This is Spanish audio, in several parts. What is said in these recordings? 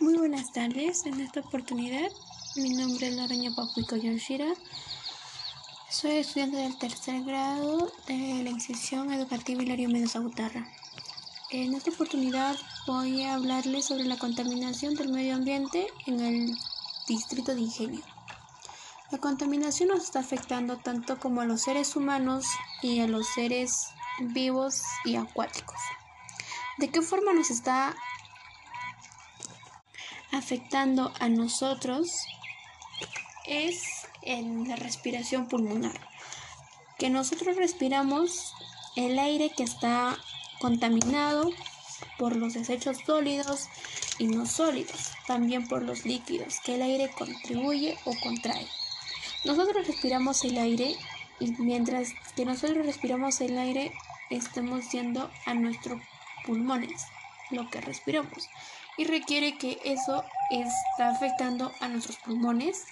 Muy buenas tardes. En esta oportunidad, mi nombre es Laraña Papuico Yonshira. Soy estudiante del tercer grado de la institución educativa Hilario Mendoza Gutarra. En esta oportunidad voy a hablarles sobre la contaminación del medio ambiente en el distrito de Ingenio. La contaminación nos está afectando tanto como a los seres humanos y a los seres vivos y acuáticos. ¿De qué forma nos está afectando a nosotros es en la respiración pulmonar. Que nosotros respiramos el aire que está contaminado por los desechos sólidos y no sólidos, también por los líquidos, que el aire contribuye o contrae. Nosotros respiramos el aire y mientras que nosotros respiramos el aire, estamos yendo a nuestros pulmones, lo que respiramos y requiere que eso está afectando a nuestros pulmones.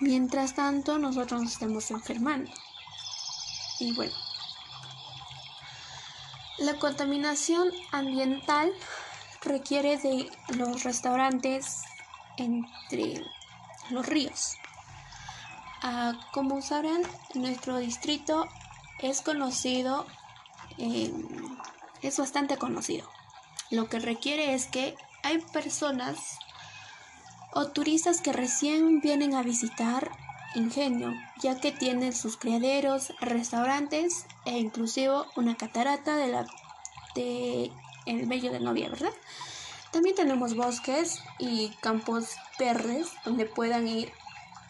Mientras tanto, nosotros nos estamos enfermando. Y bueno, la contaminación ambiental requiere de los restaurantes entre los ríos. Ah, como sabrán, nuestro distrito es conocido, es bastante conocido. Lo que requiere es que hay personas o turistas que recién vienen a visitar Ingenio, ya que tienen sus criaderos, restaurantes e inclusive una catarata de la de el Bello de Novia, ¿verdad? También tenemos bosques y campos verdes donde puedan ir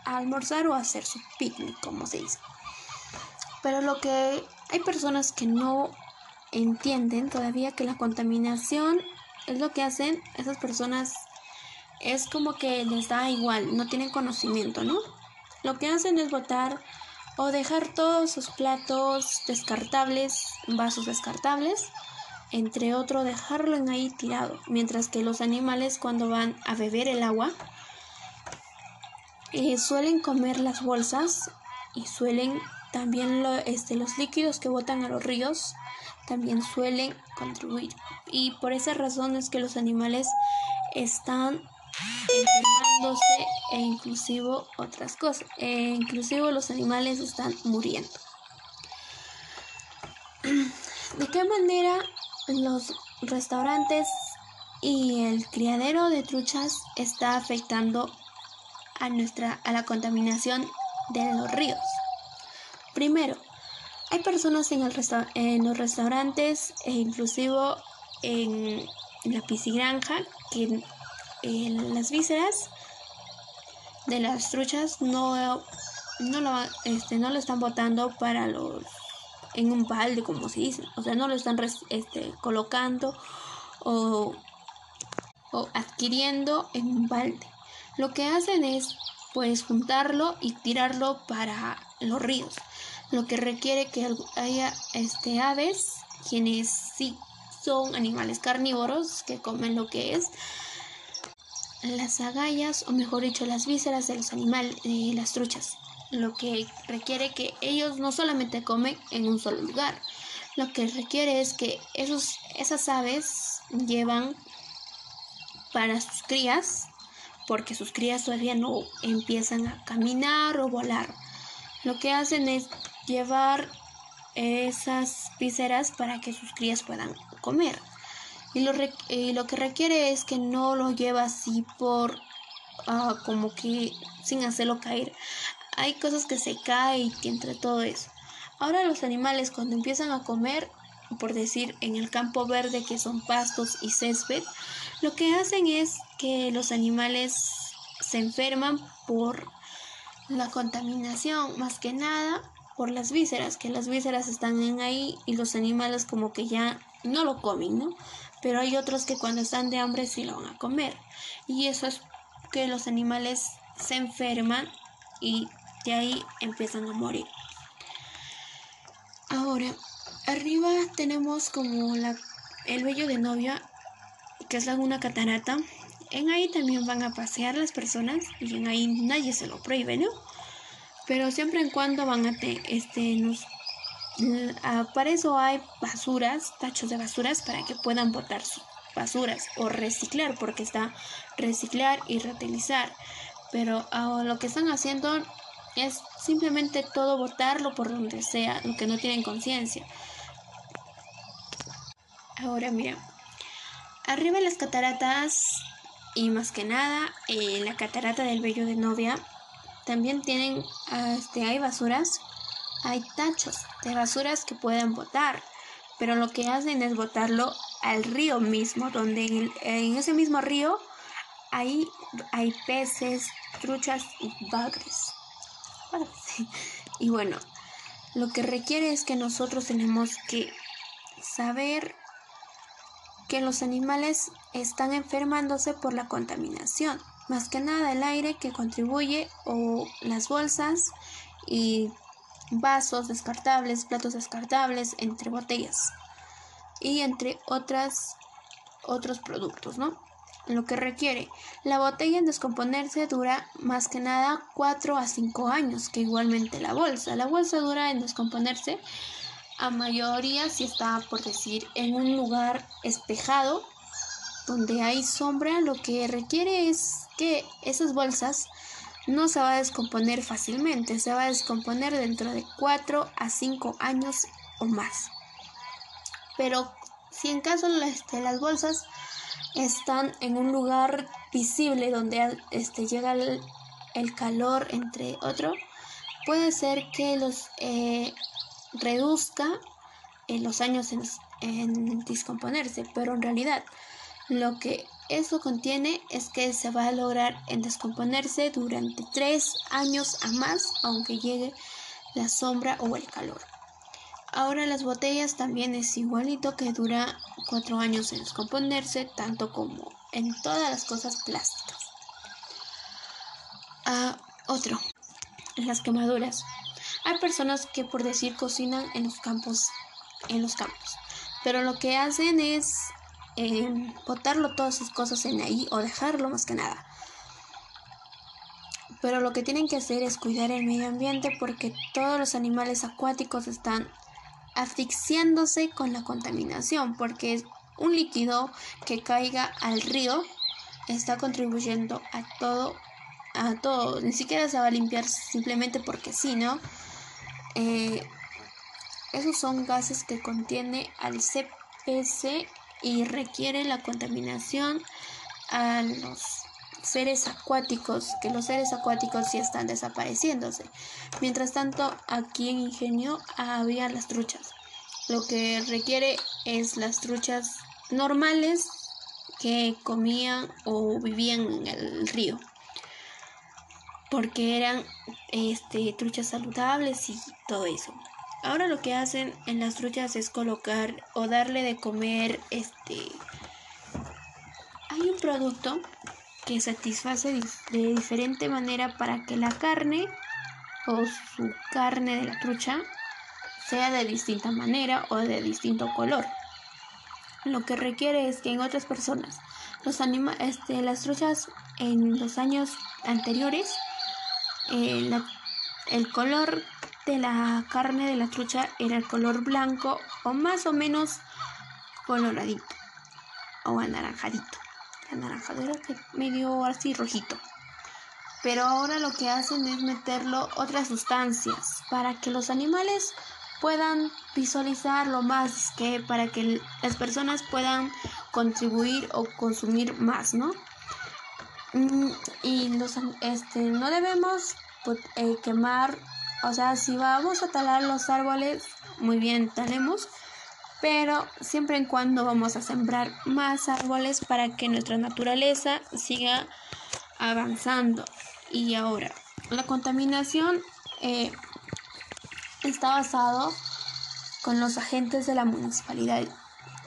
a almorzar o a hacer su picnic, como se dice. Pero lo que hay personas que no entienden todavía que la contaminación es lo que hacen esas personas es como que les da igual, no tienen conocimiento, ¿no? Lo que hacen es botar o dejar todos sus platos descartables, vasos descartables, entre otro dejarlo en ahí tirado, mientras que los animales cuando van a beber el agua eh, suelen comer las bolsas y suelen también este, los líquidos que botan a los ríos también suelen contribuir. Y por esa razón es que los animales están enfermándose e inclusive otras cosas. E los animales están muriendo. ¿De qué manera los restaurantes y el criadero de truchas está afectando a nuestra a la contaminación de los ríos? Primero, hay personas en, el en los restaurantes e inclusive en, la piscigranja que en las vísceras de las truchas no, no, lo, este, no lo están botando para los en un balde como se dice. O sea no lo están este, colocando o, o adquiriendo en un balde. Lo que hacen es pues juntarlo y tirarlo para los ríos lo que requiere que haya este, aves, quienes sí son animales carnívoros que comen lo que es las agallas o mejor dicho las vísceras de los animales, de las truchas, lo que requiere que ellos no solamente comen en un solo lugar, lo que requiere es que esos, esas aves llevan para sus crías, porque sus crías todavía no empiezan a caminar o volar. Lo que hacen es llevar esas vísceras para que sus crías puedan comer. Y lo, lo que requiere es que no lo lleva así por ah, como que sin hacerlo caer. Hay cosas que se caen y entre todo eso. Ahora los animales cuando empiezan a comer, por decir en el campo verde que son pastos y césped, lo que hacen es que los animales se enferman por la contaminación, más que nada por las vísceras, que las vísceras están en ahí y los animales como que ya no lo comen, ¿no? Pero hay otros que cuando están de hambre sí lo van a comer. Y eso es que los animales se enferman y de ahí empiezan a morir. Ahora, arriba tenemos como la, el vello de novia, que es una catarata. En ahí también van a pasear las personas y en ahí nadie se lo prohíbe, ¿no? Pero siempre en cuando van a te, este nos para eso hay basuras, tachos de basuras para que puedan botar basuras o reciclar, porque está reciclar y reutilizar. Pero ahora lo que están haciendo es simplemente todo botarlo por donde sea, lo que no tienen conciencia. Ahora mira, arriba en las cataratas y más que nada en la catarata del Bello de Novia también tienen, este, hay basuras, hay tachos de basuras que pueden botar, pero lo que hacen es botarlo al río mismo, donde en, ese mismo río hay peces, truchas y bagres. Y bueno, lo que requiere es que nosotros tenemos que saber que los animales están enfermándose por la contaminación. Más que nada el aire que contribuye o las bolsas y vasos descartables, platos descartables, entre botellas y entre otras otros productos, ¿no? Lo que requiere. La botella en descomponerse dura más que nada 4 a 5 años, que igualmente la bolsa. La bolsa dura en descomponerse a mayoría si está, por decir, en un lugar espejado donde hay sombra, lo que requiere es que esas bolsas no se va a descomponer fácilmente, se va a descomponer dentro de 4 a 5 años o más. Pero si en caso este, las bolsas están en un lugar visible donde este, llega el, calor entre otro, puede ser que los eh, reduzca en los años en, en descomponerse, pero en realidad lo que eso contiene es que se va a lograr en descomponerse durante tres años a más, aunque llegue la sombra o el calor. Ahora las botellas también es igualito que dura cuatro años en descomponerse, tanto como en todas las cosas plásticas. Ah, otro, las quemaduras. Hay personas que por decir cocinan en los campos, en los campos, pero lo que hacen es eh, botarlo todas sus cosas en ahí o dejarlo más que nada. Pero lo que tienen que hacer es cuidar el medio ambiente porque todos los animales acuáticos están asfixiándose con la contaminación porque un líquido que caiga al río está contribuyendo a todo a todo. Ni siquiera se va a limpiar simplemente porque sí no eh, esos son gases que contiene al CPC y requiere la contaminación a los seres acuáticos, que los seres acuáticos ya están desapareciéndose. Mientras tanto, aquí en Ingenio había las truchas. Lo que requiere es las truchas normales que comían o vivían en el río. Porque eran este, truchas saludables y todo eso. Ahora lo que hacen en las truchas es colocar o darle de comer este hay un producto que satisface de diferente manera para que la carne o su carne de la trucha sea de distinta manera o de distinto color. Lo que requiere es que en otras personas los anima este, las truchas en los años anteriores eh, el color de la carne de la trucha era el color blanco o más o menos coloradito o anaranjadito. Anaranjado era medio así rojito. Pero ahora lo que hacen es meterlo otras sustancias para que los animales puedan visualizarlo más que para que las personas puedan contribuir o consumir más, ¿no? Mm, y los este no debemos pues, eh, quemar o sea, si vamos a talar los árboles, muy bien, talemos, pero siempre en cuando vamos a sembrar más árboles para que nuestra naturaleza siga avanzando. Y ahora, la contaminación eh, está basado con los agentes de la municipalidad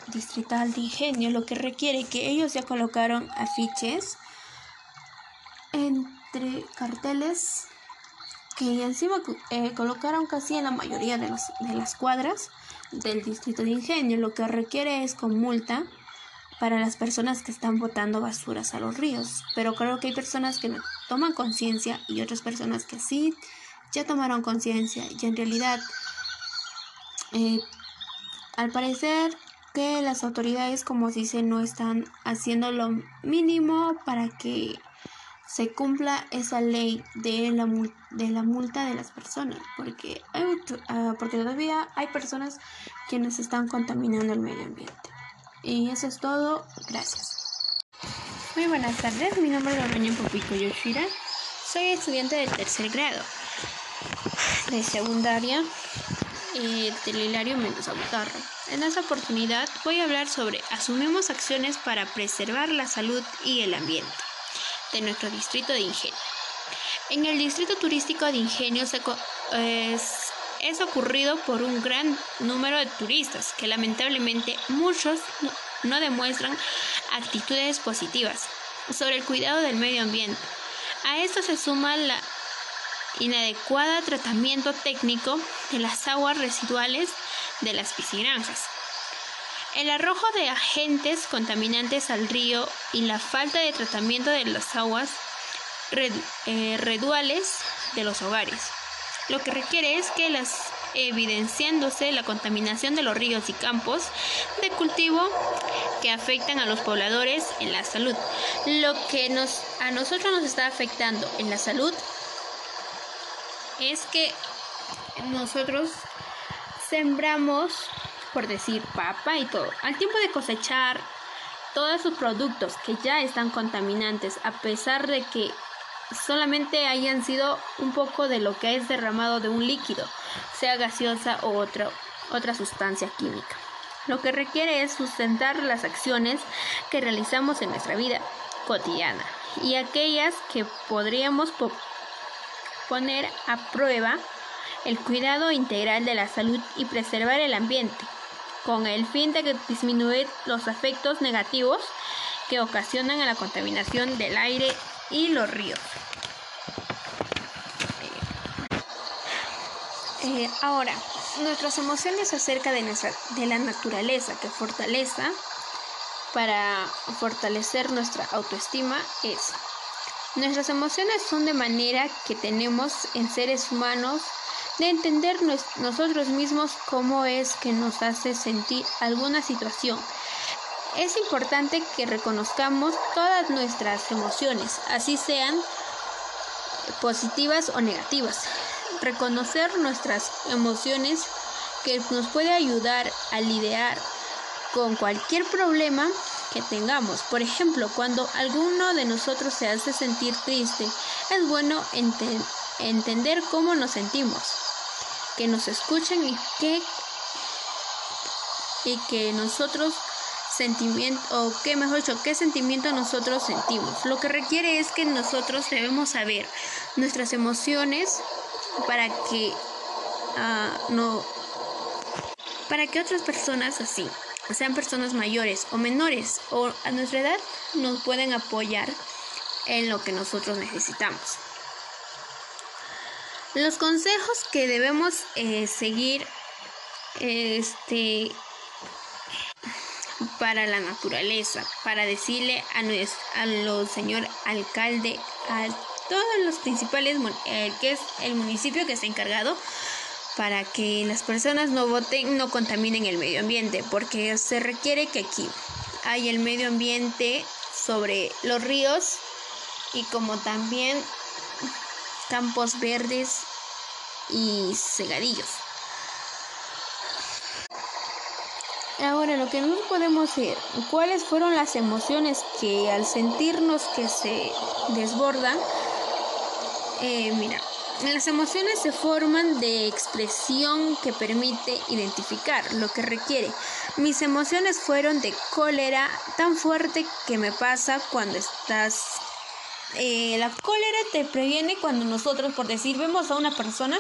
distrital de Ingenio, lo que requiere que ellos ya colocaron afiches entre carteles que encima eh, colocaron casi en la mayoría de, de las cuadras del distrito de Ingenio, lo que requiere es con multa para las personas que están botando basuras a los ríos. Pero creo que hay personas que no toman conciencia y otras personas que sí ya tomaron conciencia y en realidad, eh, al parecer, que las autoridades, como se dice, no están haciendo lo mínimo para que se cumpla esa ley de la, de la multa de las personas, porque, hay, ah, porque todavía hay personas que nos están contaminando el medio ambiente. Y eso es todo, gracias. Muy buenas tardes, mi nombre es Lorraine Popico Yoshira, soy estudiante del tercer grado de secundaria eh, del Hilario Mendoza Butarro. En esta oportunidad voy a hablar sobre asumimos acciones para preservar la salud y el ambiente de nuestro distrito de Ingenio. En el distrito turístico de Ingenio se, es, ocurrido por un gran número de turistas que lamentablemente muchos no demuestran actitudes positivas sobre el cuidado del medio ambiente. A esto se suma la inadecuada tratamiento técnico de las aguas residuales de las piscigranjas. El arrojo de agentes contaminantes al río y la falta de tratamiento de las aguas eh, reduales de los hogares. Lo que requiere es que las evidenciándose la contaminación de los ríos y campos de cultivo que afectan a los pobladores en la salud. Lo que nos, a nosotros nos está afectando en la salud es que nosotros sembramos, por decir, papa y todo. Al tiempo de cosechar todos sus productos que ya están contaminantes, a pesar de que solamente hayan sido un poco de lo que es derramado de un líquido, sea gaseosa o otra, otra sustancia química. Lo que requiere es sustentar las acciones que realizamos en nuestra vida cotidiana y aquellas que podríamos poner a prueba el cuidado integral de la salud y preservar el ambiente, con el fin de disminuir los efectos negativos que ocasionan a la contaminación del aire y los ríos. Eh, ahora, nuestras emociones acerca de, de la naturaleza que fortaleza para fortalecer nuestra autoestima es Nuestras emociones son de manera que tenemos en seres humanos de entender nosotros mismos cómo es que nos hace sentir alguna situación. Es importante que reconozcamos todas nuestras emociones, así sean positivas o negativas. Reconocer nuestras emociones que nos puede ayudar a lidiar con cualquier problema que tengamos. Por ejemplo, cuando alguno de nosotros se hace sentir triste, es bueno entender cómo nos sentimos, que nos escuchen y que, y que nosotros sentimiento o qué mejor dicho, qué sentimiento nosotros sentimos. Lo que requiere es que nosotros debemos saber nuestras emociones para que ah, no para que otras personas así sean personas mayores o menores o a nuestra edad, nos pueden apoyar en lo que nosotros necesitamos. Los consejos que debemos eh, seguir este, para la naturaleza, para decirle a, nuestro, a los señor alcalde, a todos los principales, eh, que es el municipio que está encargado, para que las personas no voten, no contaminen el medio ambiente, porque se requiere que aquí hay el medio ambiente sobre los ríos y como también campos verdes y segadillos. Ahora lo que no podemos ver, ¿cuáles fueron las emociones que al sentirnos que se desbordan? Eh, mira, las emociones se forman de expresión que permite identificar lo que requiere. Mis emociones fueron de cólera tan fuerte que me pasa cuando estás... Eh, la cólera te previene cuando nosotros, por decir, vemos a una persona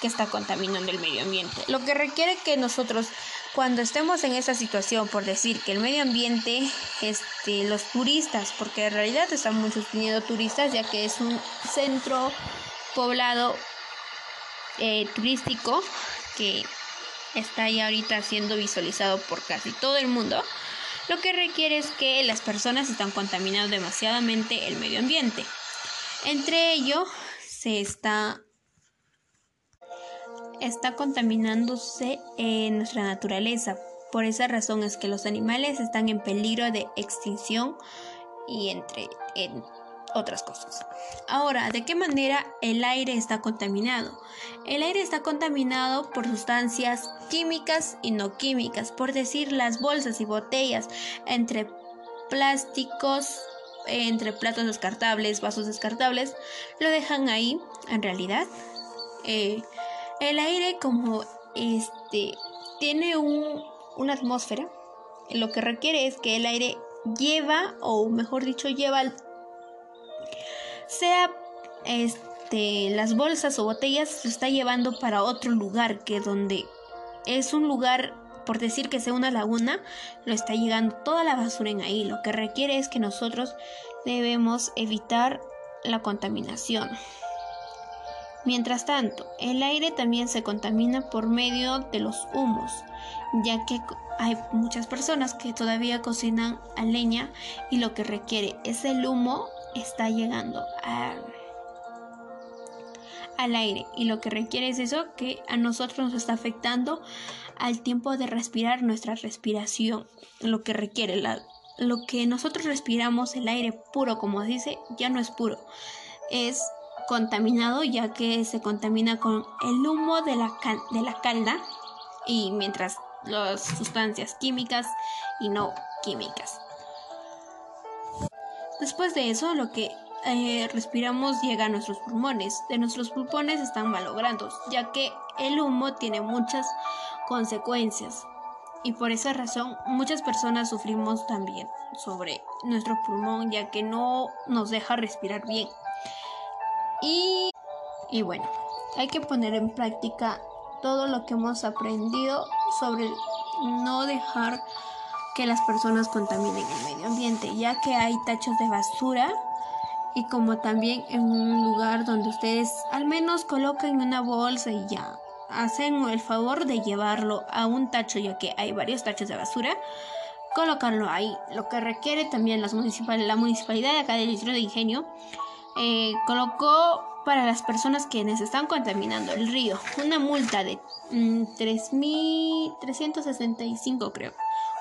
que está contaminando el medio ambiente. Lo que requiere que nosotros, cuando estemos en esa situación, por decir que el medio ambiente, este, los turistas, porque en realidad están muchos viniendo turistas, ya que es un centro poblado eh, turístico que está ya ahorita siendo visualizado por casi todo el mundo, lo que requiere es que las personas están contaminando demasiadamente el medio ambiente. Entre ello se está está contaminándose en nuestra naturaleza por esa razón es que los animales están en peligro de extinción y entre otras cosas. Ahora, ¿de qué manera el aire está contaminado? El aire está contaminado por sustancias químicas y no químicas, por decir las bolsas y botellas, entre plásticos, entre platos descartables, vasos descartables, lo dejan ahí, en realidad. Eh, el aire como este tiene una atmósfera, lo que requiere es que el aire lleva, o mejor dicho, lleva sea este, las bolsas o botellas, se está llevando para otro lugar que donde es un lugar, por decir que sea una laguna, lo está llegando toda la basura en ahí. Lo que requiere es que nosotros debemos evitar la contaminación. Mientras tanto, el aire también se contamina por medio de los humos, ya que hay muchas personas que todavía cocinan a leña y lo que requiere es el humo está llegando al aire. Y lo que requiere es eso que a nosotros nos está afectando al tiempo de respirar nuestra respiración. Lo que requiere la, lo que nosotros respiramos el aire puro como dice ya no es puro. Es contaminado ya que se contamina con el humo de la, de la calda y mientras las sustancias químicas y no químicas Después de eso, lo que eh, respiramos llega a nuestros pulmones. De nuestros pulmones están malogrando, ya que el humo tiene muchas consecuencias. Y por esa razón muchas personas sufrimos también sobre nuestro pulmón, ya que no nos deja respirar bien. Y, y bueno, hay que poner en práctica todo lo que hemos aprendido sobre no dejar que las personas contaminen el medio ambiente, ya que hay tachos de basura y como también en un lugar donde ustedes al menos coloquen una bolsa y ya hacen el favor de llevarlo a un tacho, ya que hay varios tachos de basura, colocarlo ahí. Lo que requiere también las la municipalidad de acá del distrito de Ingenio eh, colocó para las personas quienes están contaminando el río una multa de 3.365 mm, creo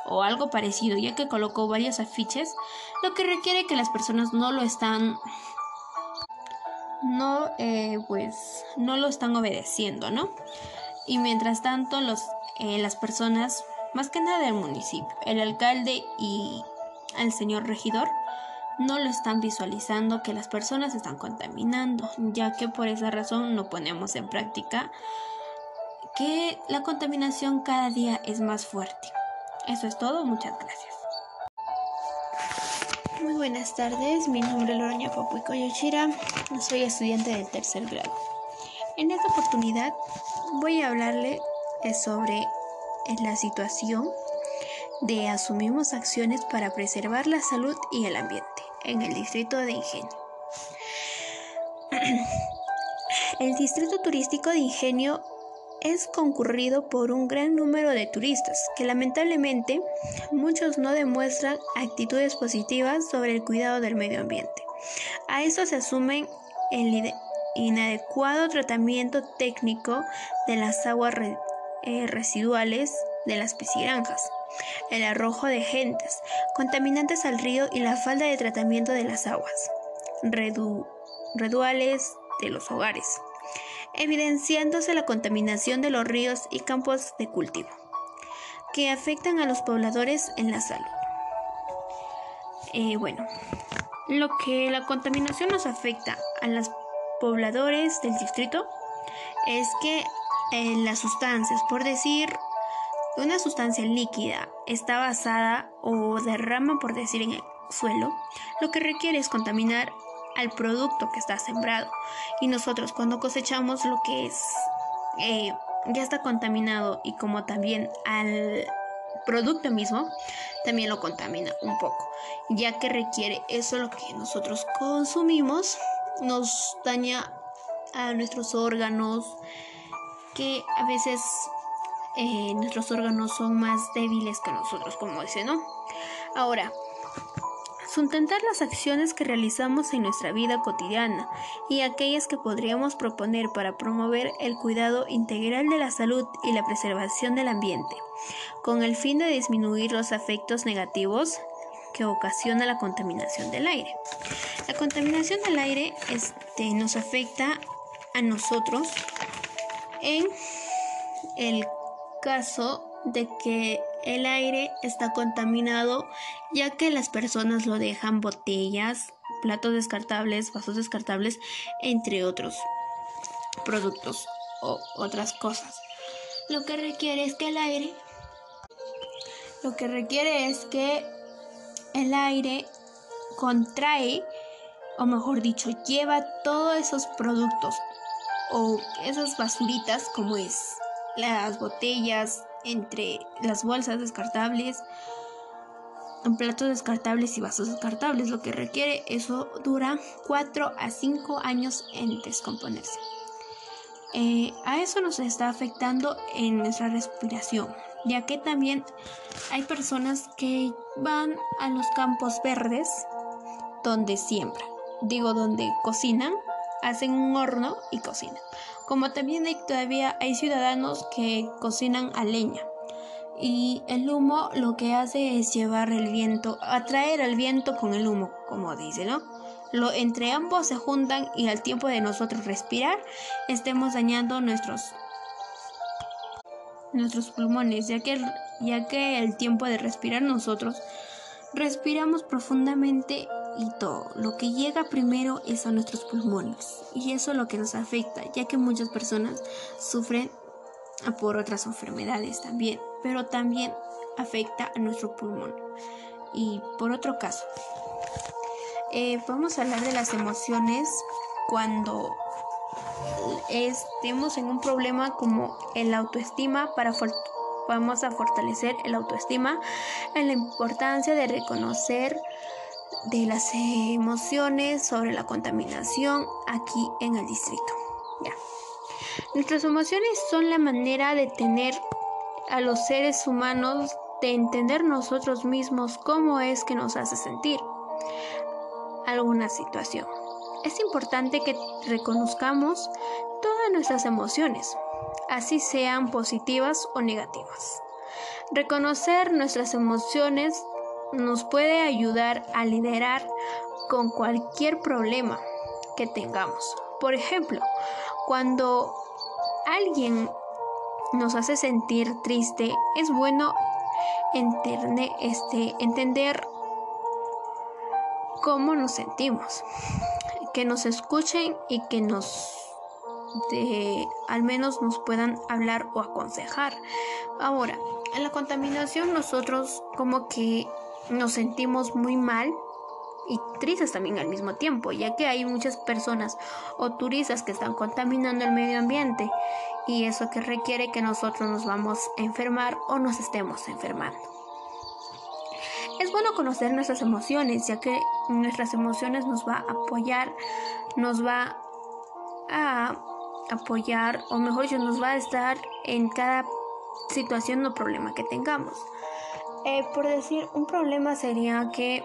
o algo parecido, ya que colocó varios afiches, lo que requiere que las personas no lo están no eh, pues no lo están obedeciendo, ¿no? Y mientras tanto los eh, las personas, más que nada del municipio, el alcalde y el señor regidor no lo están visualizando que las personas están contaminando, ya que por esa razón no ponemos en práctica que la contaminación cada día es más fuerte. Eso es todo, muchas gracias. Muy buenas tardes, mi nombre es Loroña Papuico Yoshira, soy estudiante del tercer grado. En esta oportunidad voy a hablarle sobre eh, la situación de asumimos acciones para preservar la salud y el ambiente en el distrito de Ingenio. El distrito turístico de Ingenio es concurrido por un gran número de turistas que lamentablemente muchos no demuestran actitudes positivas sobre el cuidado del medio ambiente. A esto se asumen el inadecuado tratamiento técnico de las aguas eh, residuales de las piscigranjas, el arrojo de gentes, contaminantes al río y la falta de tratamiento de las aguas reduales de los hogares evidenciándose la contaminación de los ríos y campos de cultivo, que afectan a los pobladores en la salud. Eh, bueno, lo que la contaminación nos afecta a los pobladores del distrito es que eh, las sustancias, por decir, una sustancia líquida está basada o derrama, por decir, en el suelo, lo que requiere es contaminar al producto que está sembrado. Y nosotros cuando cosechamos lo que es eh, ya está contaminado y como también al producto mismo también lo contamina un poco, ya que requiere eso lo que nosotros consumimos nos daña a nuestros órganos, que a veces eh, nuestros órganos son más débiles que nosotros, como dice, ¿no? Ahora, Sustentar las acciones que realizamos en nuestra vida cotidiana y aquellas que podríamos proponer para promover el cuidado integral de la salud y la preservación del ambiente, con el fin de disminuir los efectos negativos que ocasiona la contaminación del aire. La contaminación del aire este, nos afecta a nosotros en el caso de que el aire está contaminado ya que las personas lo dejan botellas, platos descartables, vasos descartables, entre otros productos o otras cosas. Lo que requiere es que el aire lo que requiere es que el aire contrae o mejor dicho, lleva todos esos productos o esas basuritas como es las botellas, entre las bolsas descartables, platos descartables y vasos descartables. Lo que requiere eso dura 4 a 5 años en descomponerse. Eh, a eso nos está afectando en nuestra respiración, ya que también hay personas que van a los campos verdes donde siembran, digo donde cocinan, hacen un horno y cocinan como también hay, todavía hay ciudadanos que cocinan a leña. Y el humo lo que hace es llevar el viento, atraer el viento con el humo, como dice, ¿no? Lo, entre ambos se juntan y al tiempo de nosotros respirar, estemos dañando nuestros, nuestros pulmones, ya que, ya que el tiempo de respirar nosotros respiramos profundamente y todo. Lo que llega primero es a nuestros pulmones y eso es lo que nos afecta, ya que muchas personas sufren por otras enfermedades también, pero también afecta a nuestro pulmón. Y por otro caso, eh, vamos a hablar de las emociones cuando estemos en un problema como el autoestima para vamos a fortalecer el autoestima en la importancia de reconocer de las emociones sobre la contaminación aquí en el distrito. Ya. Nuestras emociones son la manera de tener a los seres humanos de entender nosotros mismos cómo es que nos hace sentir alguna situación. Es importante que reconozcamos todas nuestras emociones, así sean positivas o negativas. Reconocer nuestras emociones nos puede ayudar a liderar con cualquier problema que tengamos. Por ejemplo, cuando alguien nos hace sentir triste, es bueno este, entender cómo nos sentimos, que nos escuchen y que nos al menos nos puedan hablar o aconsejar. Ahora, en la contaminación nosotros como que nos sentimos muy mal y tristes también al mismo tiempo, ya que hay muchas personas o turistas que están contaminando el medio ambiente y eso que requiere que nosotros nos vamos a enfermar o nos estemos enfermando. Es bueno conocer nuestras emociones, ya que nuestras emociones nos va a apoyar, nos va a apoyar, o mejor dicho, nos va a estar en cada situación o problema que tengamos. Eh, por decir, un problema sería que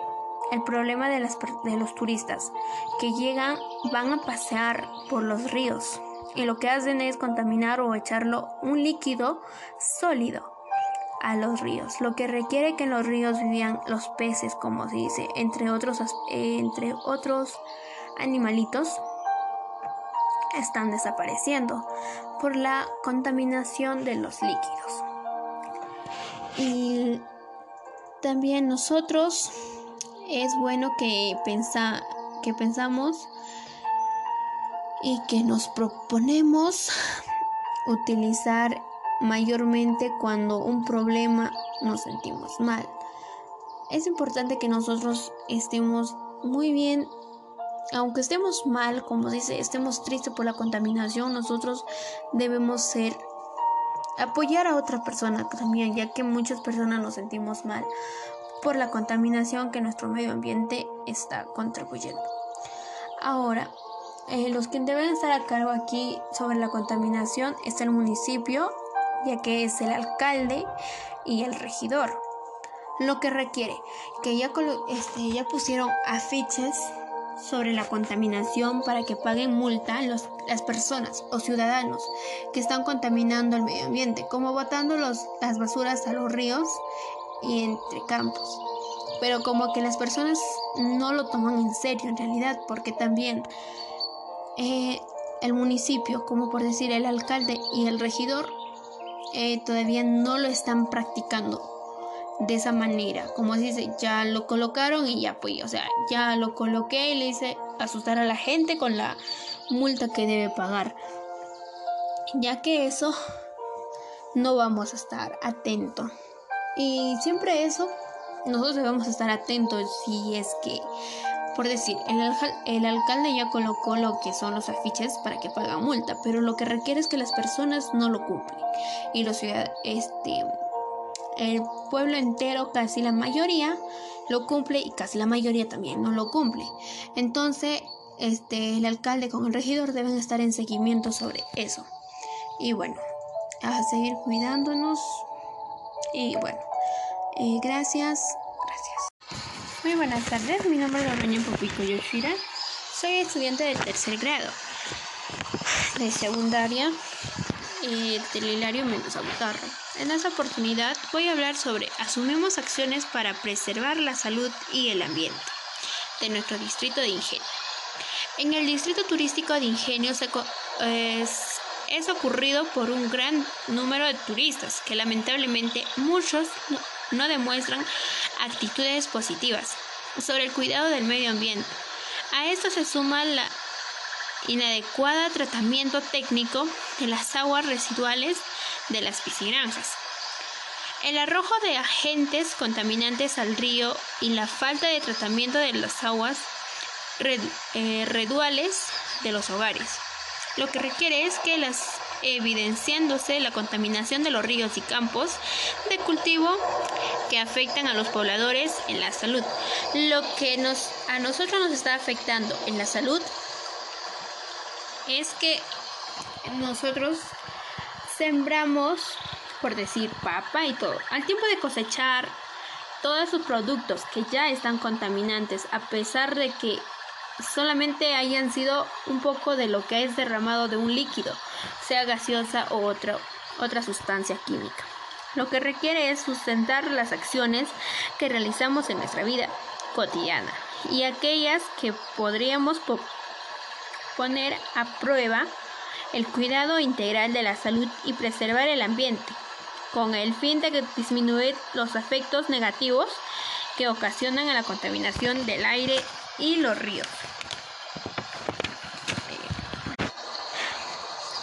el problema de, las, de los turistas que llegan van a pasear por los ríos y lo que hacen es contaminar o echarlo un líquido sólido a los ríos, lo que requiere que en los ríos vivían los peces, como se dice, entre otros, entre otros animalitos están desapareciendo por la contaminación de los líquidos. Y también nosotros es bueno que, pensa, que pensamos y que nos proponemos utilizar mayormente cuando un problema nos sentimos mal. Es importante que nosotros estemos muy bien, aunque estemos mal, como dice, estemos tristes por la contaminación, nosotros debemos ser apoyar a otra persona también, ya que muchas personas nos sentimos mal por la contaminación que nuestro medio ambiente está contribuyendo. Ahora, eh, los que deben estar a cargo aquí sobre la contaminación es el municipio, ya que es el alcalde y el regidor. lo que requiere que ya, este, ya pusieron afiches sobre la contaminación para que paguen multa los, las personas o ciudadanos que están contaminando el medio ambiente, como botando los, las basuras a los ríos y entre campos. Pero como que las personas no lo toman en serio en realidad, porque también eh, el municipio, como por decir el alcalde y el regidor, eh, todavía no lo están practicando de esa manera. Como se dice, ya lo colocaron y ya pues, o sea, ya lo coloqué y le hice asustar a la gente con la multa que debe pagar. Ya que eso no vamos a estar atentos. Y siempre eso, nosotros debemos estar atentos si es que, por decir, el, alcalde ya colocó lo que son los afiches para que paguen multa, pero lo que requiere es que las personas no lo cumplen. Y los ciudadanos, este, el pueblo entero, casi la mayoría, lo cumple y casi la mayoría también no lo cumple. Entonces, este, el alcalde con el regidor deben estar en seguimiento sobre eso. Y bueno, a seguir cuidándonos. Y bueno, gracias. Gracias. Muy buenas tardes, mi nombre es Doña Popico Yoshira. Soy estudiante del tercer grado de secundaria eh, del Hilario Mendoza Butarro. En esta oportunidad voy a hablar sobre asumimos acciones para preservar la salud y el ambiente de nuestro distrito de Ingenio. En el distrito turístico de Ingenio se es, ocurrido por un gran número de turistas que lamentablemente muchos no demuestran actitudes positivas sobre el cuidado del medio ambiente. A esto se suma la inadecuado tratamiento técnico de las aguas residuales de las piscinanjas. El arrojo de agentes contaminantes al río y la falta de tratamiento de las aguas eh, residuales de los hogares. Lo que requiere es que las evidenciándose la contaminación de los ríos y campos de cultivo que afectan a los pobladores en la salud. Lo que nos, a nosotros nos está afectando en la salud es que nosotros sembramos, por decir, papa y todo. Al tiempo de cosechar todos sus productos que ya están contaminantes, a pesar de que solamente hayan sido un poco de lo que es derramado de un líquido, sea gaseosa o otra, otra sustancia química. Lo que requiere es sustentar las acciones que realizamos en nuestra vida cotidiana y aquellas que podríamos poner a prueba el cuidado integral de la salud y preservar el ambiente, con el fin de disminuir los efectos negativos que ocasionan a la contaminación del aire y los ríos.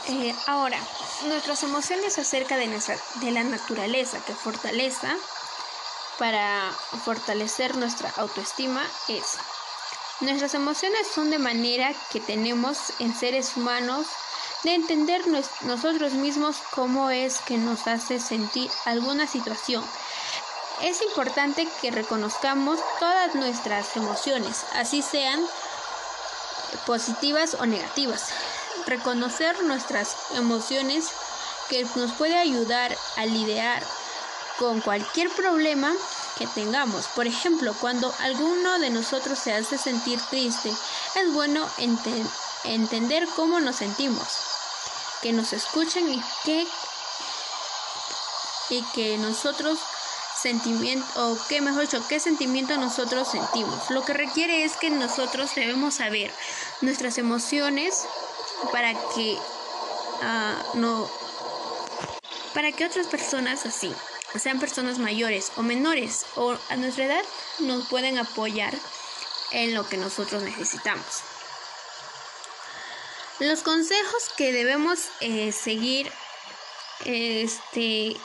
Eh, ahora, nuestras emociones acerca de, de la naturaleza que fortaleza para fortalecer nuestra autoestima es Nuestras emociones son de manera que tenemos en seres humanos de entender nosotros mismos cómo es que nos hace sentir alguna situación. Es importante que reconozcamos todas nuestras emociones, así sean positivas o negativas. Reconocer nuestras emociones que nos puede ayudar a lidiar con cualquier problema que tengamos. Por ejemplo, cuando alguno de nosotros se hace sentir triste, es bueno entender cómo nos sentimos que nos escuchen y que, y que nosotros sentimiento o qué mejor dicho qué sentimiento nosotros sentimos lo que requiere es que nosotros debemos saber nuestras emociones para que ah, no para que otras personas así sean personas mayores o menores o a nuestra edad nos pueden apoyar en lo que nosotros necesitamos. Los consejos que debemos eh, seguir este,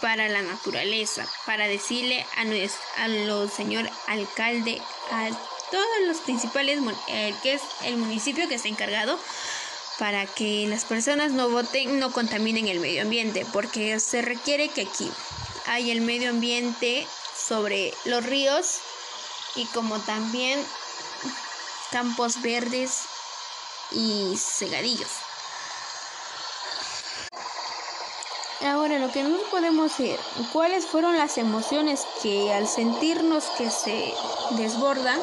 para la naturaleza, para decirle a, nuestro, a los señor alcalde, a todos los principales, eh, que es el municipio que está encargado, para que las personas no voten, no contaminen el medio ambiente, porque se requiere que aquí hay el medio ambiente sobre los ríos y como también campos verdes y segadillos. Ahora lo que no podemos ver, cuáles fueron las emociones que al sentirnos que se desbordan,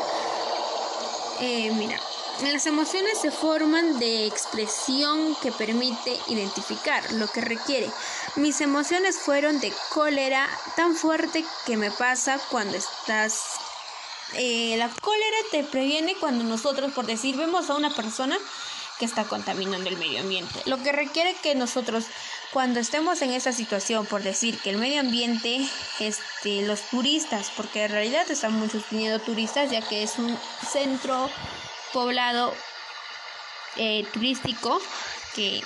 eh, mira, las emociones se forman de expresión que permite identificar lo que requiere. Mis emociones fueron de cólera tan fuerte que me pasa cuando estás... Eh, la cólera te previene cuando nosotros, por decir, vemos a una persona que está contaminando el medio ambiente. Lo que requiere que nosotros, cuando estemos en esa situación, por decir que el medio ambiente, este, los turistas, porque en realidad están muchos viniendo turistas, ya que es un centro poblado eh, turístico que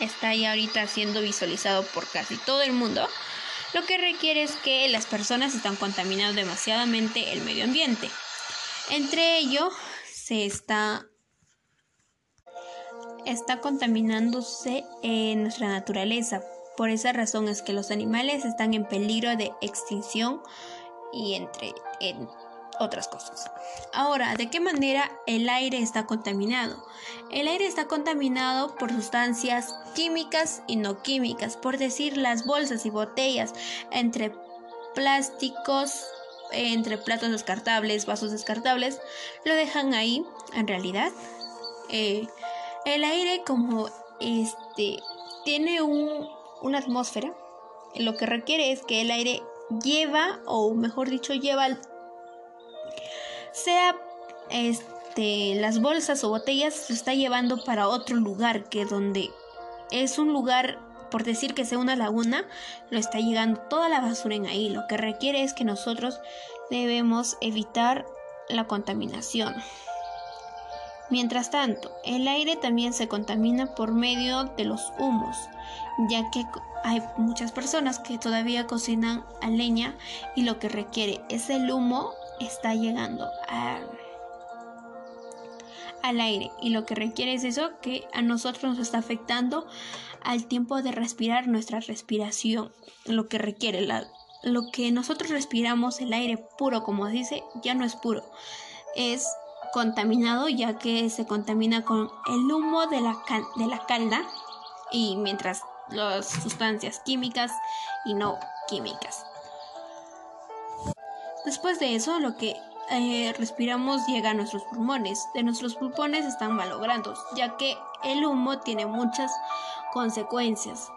está ahí ahorita siendo visualizado por casi todo el mundo, lo que requiere es que las personas están contaminando demasiadamente el medio ambiente. Entre ello se está está contaminándose en nuestra naturaleza. Por esa razón es que los animales están en peligro de extinción y entre otras cosas. Ahora, ¿de qué manera el aire está contaminado? El aire está contaminado por sustancias químicas y no químicas, por decir las bolsas y botellas entre plásticos, entre platos descartables, vasos descartables, lo dejan ahí. En realidad, eh, el aire como este tiene un, una atmósfera, lo que requiere es que el aire lleva, o mejor dicho, lleva sea este, las bolsas o botellas se está llevando para otro lugar que donde es un lugar por decir que sea una laguna, lo está llegando toda la basura en ahí. Lo que requiere es que nosotros debemos evitar la contaminación. Mientras tanto, el aire también se contamina por medio de los humos, ya que hay muchas personas que todavía cocinan a leña y lo que requiere es el humo está llegando al aire. Y lo que requiere es eso que a nosotros nos está afectando al tiempo de respirar nuestra respiración. Lo que requiere la, lo que nosotros respiramos el aire puro como dice ya no es puro. Es contaminado ya que se contamina con el humo de la, de la calda. Y mientras las sustancias químicas y no químicas Después de eso, lo que eh, respiramos llega a nuestros pulmones. De nuestros pulmones están malogrando, ya que el humo tiene muchas consecuencias.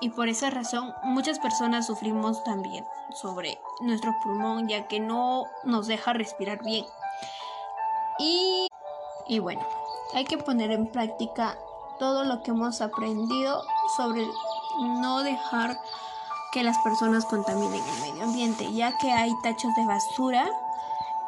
Y por esa razón muchas personas sufrimos también sobre nuestro pulmón, ya que no nos deja respirar bien. Y, y bueno, hay que poner en práctica todo lo que hemos aprendido sobre no dejar que las personas contaminen el medio ambiente, ya que hay tachos de basura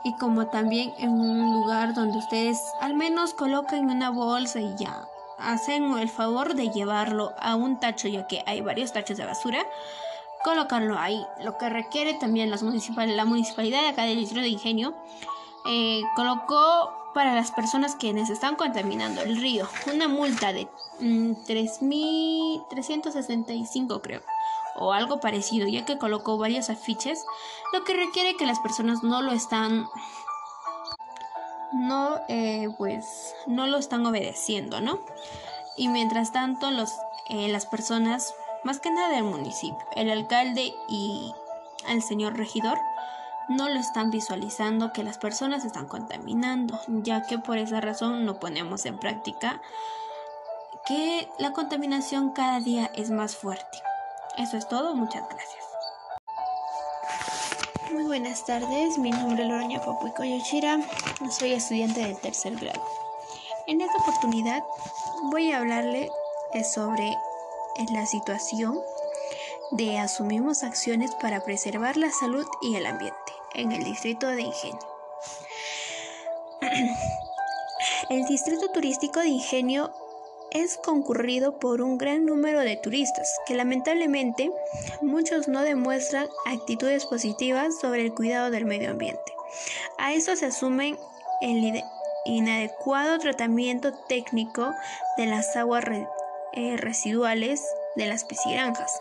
y como también en un lugar donde ustedes al menos coloquen una bolsa y ya hacen el favor de llevarlo a un tacho, ya que hay varios tachos de basura, colocarlo ahí. Lo que requiere también las la municipalidad de acá del distrito de Ingenio eh, colocó para las personas quienes están contaminando el río una multa de 3.365 mm, creo o algo parecido, ya que colocó varios afiches, lo que requiere que las personas no lo están no eh, pues no lo están obedeciendo, ¿no? Y mientras tanto los eh, las personas más que nada del municipio, el alcalde y el señor regidor no lo están visualizando que las personas están contaminando, ya que por esa razón no ponemos en práctica que la contaminación cada día es más fuerte. Eso es todo, muchas gracias. Muy buenas tardes, mi nombre es Loroña Papuico Yoshira, soy estudiante del tercer grado. En esta oportunidad voy a hablarle sobre la situación de asumimos acciones para preservar la salud y el ambiente en el distrito de Ingenio. El distrito turístico de Ingenio es concurrido por un gran número de turistas que lamentablemente muchos no demuestran actitudes positivas sobre el cuidado del medio ambiente. A esto se asumen el inadecuado tratamiento técnico de las aguas eh, residuales de las piscigranjas,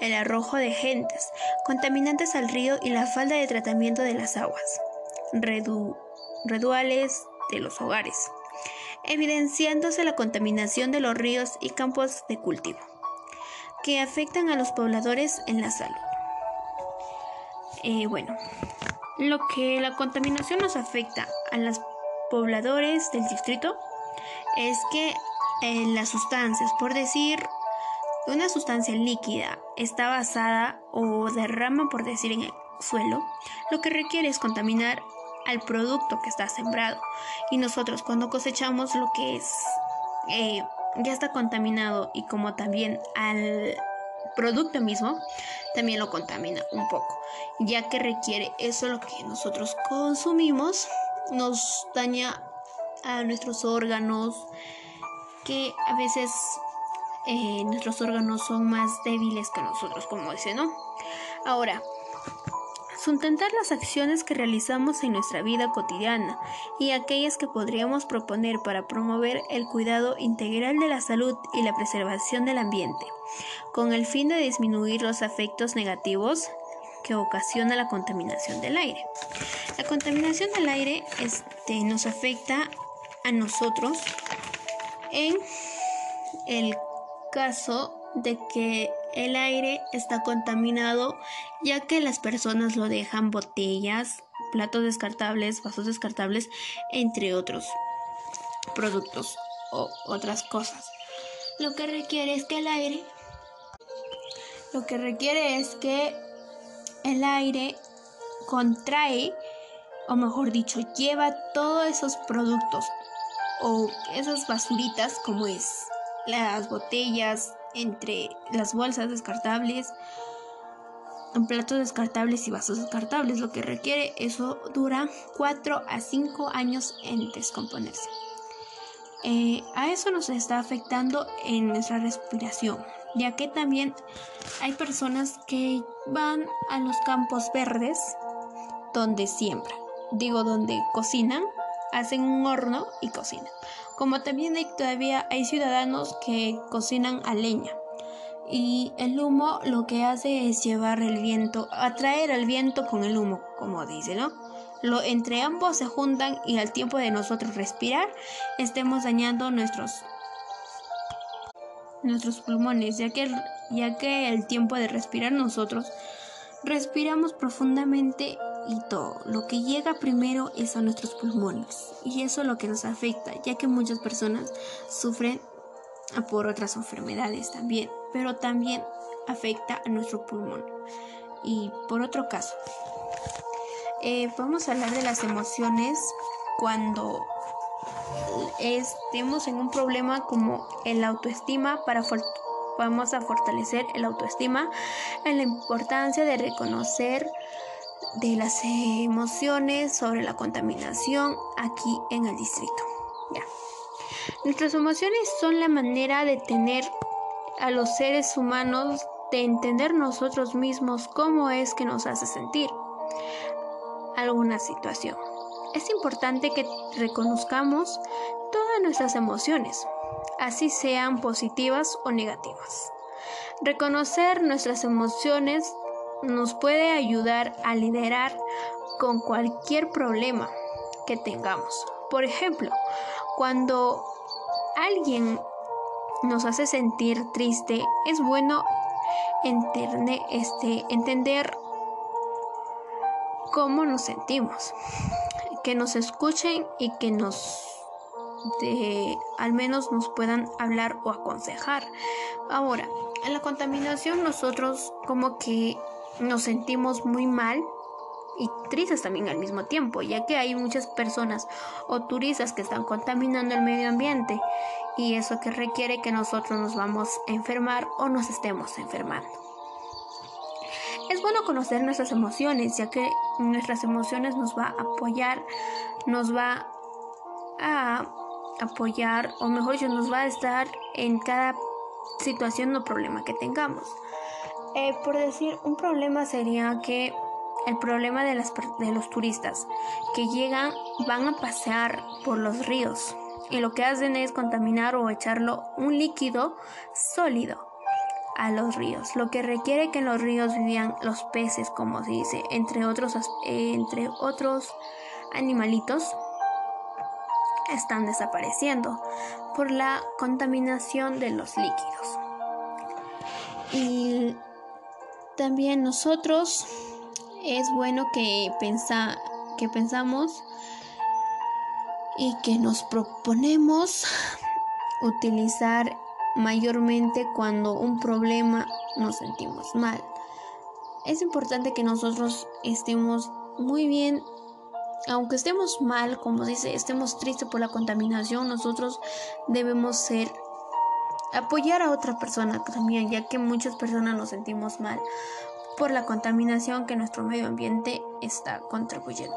el arrojo de gentes, contaminantes al río y la falta de tratamiento de las aguas reduales de los hogares evidenciándose la contaminación de los ríos y campos de cultivo. que afectan a los pobladores en la salud. Eh, bueno, lo que la contaminación nos afecta a los pobladores del distrito es que eh, las sustancias, por decir, una sustancia líquida está basada o derrama, por decir, en el suelo, lo que requiere es contaminar al producto que está sembrado. Y nosotros cuando cosechamos lo que es eh, ya está contaminado y como también al producto mismo también lo contamina un poco, ya que requiere eso lo que nosotros consumimos nos daña a nuestros órganos, que a veces eh, nuestros órganos son más débiles que nosotros, como dice, ¿no? Ahora, sustentar las acciones que realizamos en nuestra vida cotidiana y aquellas que podríamos proponer para promover el cuidado integral de la salud y la preservación del ambiente, con el fin de disminuir los efectos negativos que ocasiona la contaminación del aire. La contaminación del aire este, nos afecta a nosotros en el caso de que el aire está contaminado ya que las personas lo dejan botellas, platos descartables, vasos descartables, entre otros productos o otras cosas. Lo que requiere es que el aire lo que requiere es que el aire contrae o mejor dicho, lleva todos esos productos o esas basuritas como es las botellas, entre las bolsas descartables, platos descartables y vasos descartables. Lo que requiere eso dura 4 a 5 años en descomponerse. Eh, a eso nos está afectando en nuestra respiración, ya que también hay personas que van a los campos verdes donde siembran, digo donde cocinan, hacen un horno y cocinan como también hay, todavía hay ciudadanos que cocinan a leña. Y el humo lo que hace es llevar el viento, atraer al viento con el humo, como dice, ¿no? Lo, entre ambos se juntan y al tiempo de nosotros respirar, estemos dañando nuestros, nuestros pulmones, ya que, ya que el tiempo de respirar nosotros respiramos profundamente Lo que llega primero es a nuestros pulmones y eso es lo que nos afecta, ya que muchas personas sufren por otras enfermedades también, pero también afecta a nuestro pulmón. Y por otro caso, eh, vamos a hablar de las emociones cuando estemos en un problema como el autoestima para vamos a fortalecer el autoestima en la importancia de reconocer de las emociones sobre la contaminación aquí en el distrito. Ya. Nuestras emociones son la manera de tener a los seres humanos de entender nosotros mismos cómo es que nos hace sentir alguna situación. Es importante que reconozcamos todas nuestras emociones, así sean positivas o negativas. Reconocer nuestras emociones nos puede ayudar a liderar con cualquier problema que tengamos. Por ejemplo, cuando alguien nos hace sentir triste, es bueno este, entender cómo nos sentimos, que nos escuchen y que nos de, al menos nos puedan hablar o aconsejar. Ahora, en la contaminación nosotros como que nos sentimos muy mal y tristes también al mismo tiempo, ya que hay muchas personas o turistas que están contaminando el medio ambiente y eso que requiere que nosotros nos vamos a enfermar o nos estemos enfermando. Es bueno conocer nuestras emociones, ya que nuestras emociones nos va a apoyar, nos va a apoyar, o mejor dicho, nos va a estar en cada situación o problema que tengamos. Eh, por decir, un problema sería que el problema de, las, de los turistas que llegan van a pasear por los ríos y lo que hacen es contaminar o echarlo un líquido sólido a los ríos, lo que requiere que en los ríos vivían los peces, como se dice, entre otros, entre otros animalitos están desapareciendo por la contaminación de los líquidos. Y también nosotros es bueno que, pensa, que pensamos y que nos proponemos utilizar mayormente cuando un problema nos sentimos mal. Es importante que nosotros estemos muy bien, aunque estemos mal, como dice, estemos tristes por la contaminación, nosotros debemos ser apoyar a otra persona también, ya que muchas personas nos sentimos mal por la contaminación que nuestro medio ambiente está contribuyendo.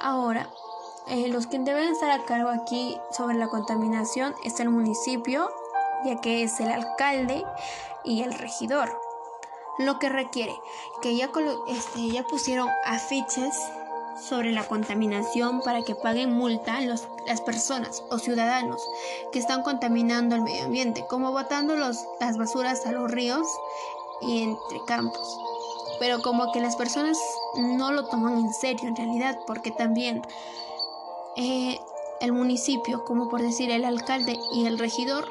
Ahora, eh, los que deben estar a cargo aquí sobre la contaminación es el municipio, ya que es el alcalde y el regidor. Lo que requiere que ya, este, ya pusieron afiches sobre la contaminación para que paguen multa los, las personas o ciudadanos que están contaminando el medio ambiente, como botando los, las basuras a los ríos y entre campos. Pero como que las personas no lo toman en serio en realidad, porque también eh, el municipio, como por decir el alcalde y el regidor,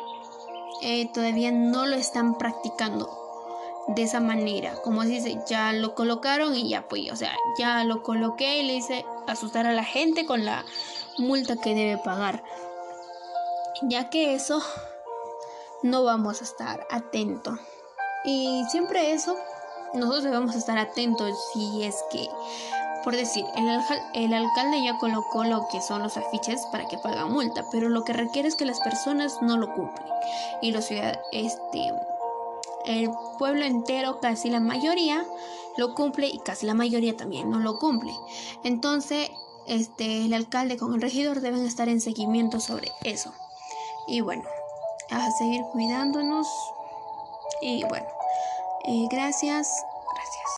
eh, todavía no lo están practicando de esa manera. Como dice, ya lo colocaron y ya fue. O sea, ya lo coloqué y le hice asustar a la gente con la multa que debe pagar. Ya que eso no vamos a estar atentos. Y siempre eso, nosotros debemos estar atentos si es que por decir, el, alcalde ya colocó lo que son los afiches para que paga multa, pero lo que requiere es que las personas no lo cumplen. Y los este, el pueblo entero, casi la mayoría, lo cumple y casi la mayoría también no lo cumple. Entonces, este, el alcalde con el regidor deben estar en seguimiento sobre eso. Y bueno, a seguir cuidándonos. Y bueno, eh, gracias.